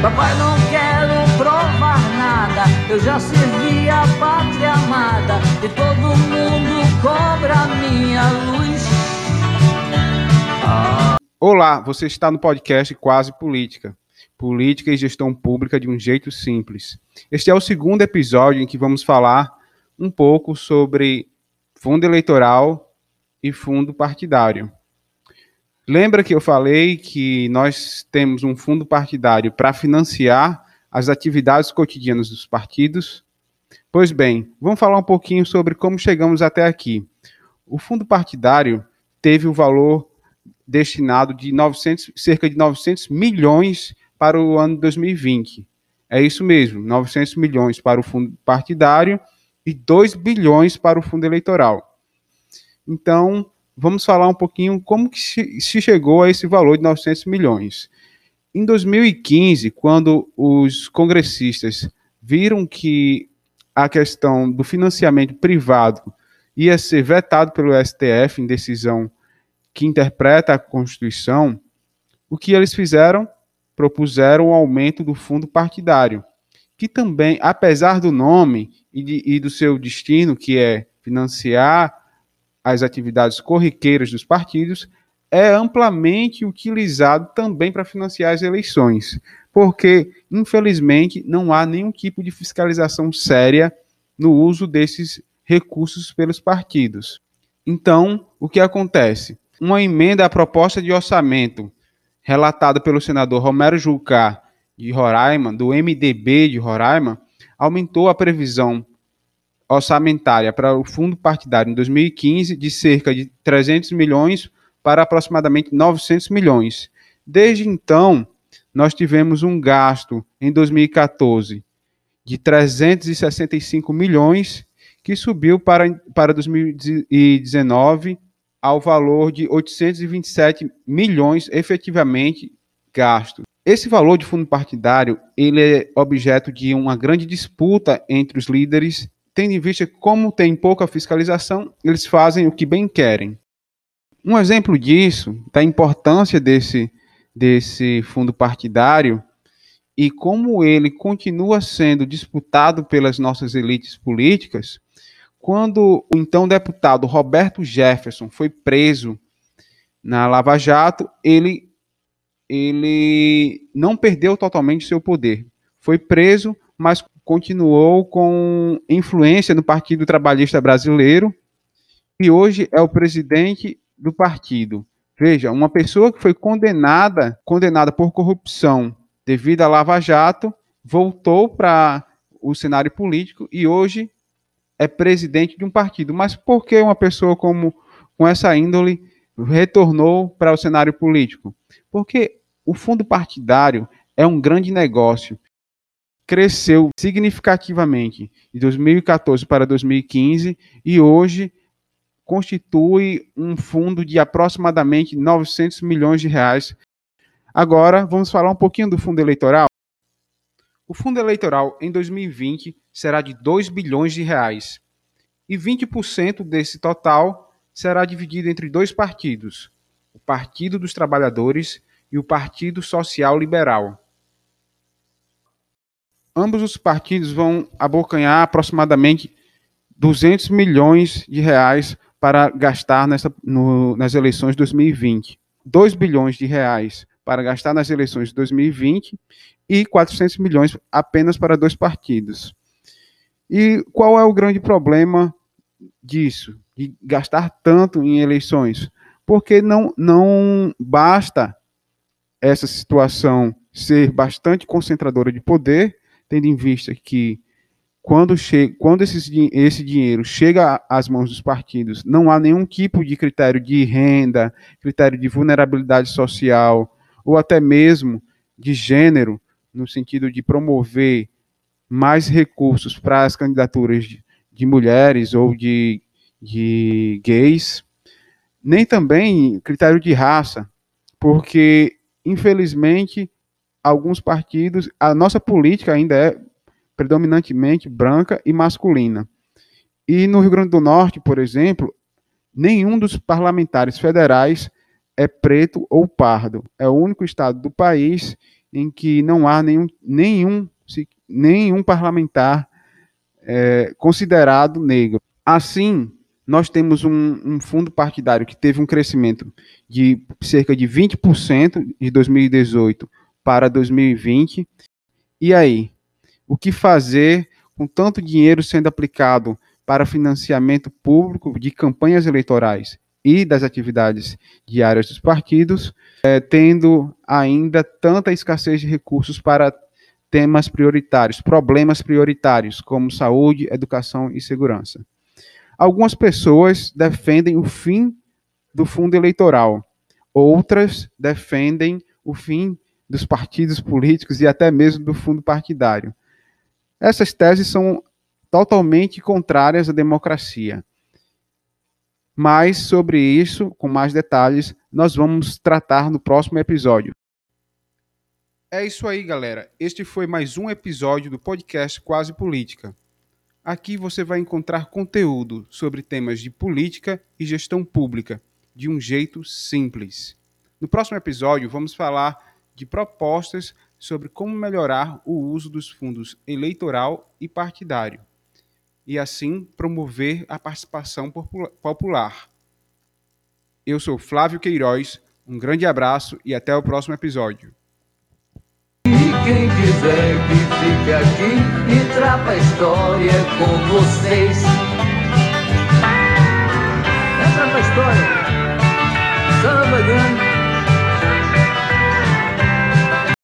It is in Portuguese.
Papai, não quero provar nada. Eu já servi a pátria amada. E todo mundo cobra minha luz. Olá, você está no podcast Quase Política. Política e gestão pública de um jeito simples. Este é o segundo episódio em que vamos falar um pouco sobre fundo eleitoral e fundo partidário. Lembra que eu falei que nós temos um fundo partidário para financiar as atividades cotidianas dos partidos? Pois bem, vamos falar um pouquinho sobre como chegamos até aqui. O fundo partidário teve o valor destinado de 900, cerca de 900 milhões para o ano 2020. É isso mesmo, 900 milhões para o fundo partidário e 2 bilhões para o fundo eleitoral. Então, vamos falar um pouquinho como que se chegou a esse valor de 900 milhões. Em 2015, quando os congressistas viram que a questão do financiamento privado ia ser vetado pelo STF em decisão que interpreta a Constituição, o que eles fizeram? Propuseram o aumento do fundo partidário, que também, apesar do nome e, de, e do seu destino, que é financiar as atividades corriqueiras dos partidos, é amplamente utilizado também para financiar as eleições, porque, infelizmente, não há nenhum tipo de fiscalização séria no uso desses recursos pelos partidos. Então, o que acontece? uma emenda à proposta de orçamento relatada pelo senador Romero Jucá de Roraima, do MDB de Roraima, aumentou a previsão orçamentária para o fundo partidário em 2015 de cerca de 300 milhões para aproximadamente 900 milhões. Desde então, nós tivemos um gasto em 2014 de 365 milhões, que subiu para, para 2019 ao valor de 827 milhões efetivamente gastos. Esse valor de fundo partidário ele é objeto de uma grande disputa entre os líderes, tendo em vista que, como tem pouca fiscalização, eles fazem o que bem querem. Um exemplo disso, da importância desse, desse fundo partidário e como ele continua sendo disputado pelas nossas elites políticas, quando o então deputado Roberto Jefferson foi preso na Lava Jato, ele, ele não perdeu totalmente seu poder. Foi preso, mas continuou com influência no Partido Trabalhista Brasileiro e hoje é o presidente do partido. Veja, uma pessoa que foi condenada, condenada por corrupção devido à Lava Jato, voltou para o cenário político e hoje é presidente de um partido. Mas por que uma pessoa como com essa índole retornou para o cenário político? Porque o fundo partidário é um grande negócio. Cresceu significativamente de 2014 para 2015 e hoje constitui um fundo de aproximadamente 900 milhões de reais. Agora, vamos falar um pouquinho do fundo eleitoral. O fundo eleitoral em 2020 será de 2 bilhões de reais e 20% desse total será dividido entre dois partidos, o Partido dos Trabalhadores e o Partido Social Liberal. Ambos os partidos vão abocanhar aproximadamente 200 milhões de reais para gastar nessa, no, nas eleições de 2020. 2 bilhões de reais para gastar nas eleições de 2020 e 400 milhões apenas para dois partidos. E qual é o grande problema disso, de gastar tanto em eleições? Porque não, não basta essa situação ser bastante concentradora de poder, tendo em vista que quando, chega, quando esses, esse dinheiro chega às mãos dos partidos, não há nenhum tipo de critério de renda, critério de vulnerabilidade social, ou até mesmo de gênero, no sentido de promover mais recursos para as candidaturas de, de mulheres ou de, de gays, nem também critério de raça, porque, infelizmente, alguns partidos, a nossa política ainda é predominantemente branca e masculina. E no Rio Grande do Norte, por exemplo, nenhum dos parlamentares federais é preto ou pardo. É o único estado do país em que não há nenhum, nenhum, nenhum parlamentar é, considerado negro. Assim, nós temos um, um, fundo partidário que teve um crescimento de cerca de 20% de 2018 para 2020. E aí? O que fazer com tanto dinheiro sendo aplicado para financiamento público de campanhas eleitorais e das atividades diárias dos partidos, é, tendo ainda tanta escassez de recursos para temas prioritários, problemas prioritários, como saúde, educação e segurança. Algumas pessoas defendem o fim do fundo eleitoral, outras defendem o fim dos partidos políticos e até mesmo do fundo partidário. Essas teses são totalmente contrárias à democracia. Mas sobre isso, com mais detalhes, nós vamos tratar no próximo episódio. É isso aí, galera. Este foi mais um episódio do podcast Quase Política. Aqui você vai encontrar conteúdo sobre temas de política e gestão pública de um jeito simples. No próximo episódio, vamos falar de propostas sobre como melhorar o uso dos fundos eleitoral e partidário, e assim promover a participação popular. Eu sou Flávio Queiroz, um grande abraço e até o próximo episódio. Quem quiser que fique aqui e trava a história com vocês. Entra pra história. Samba grande.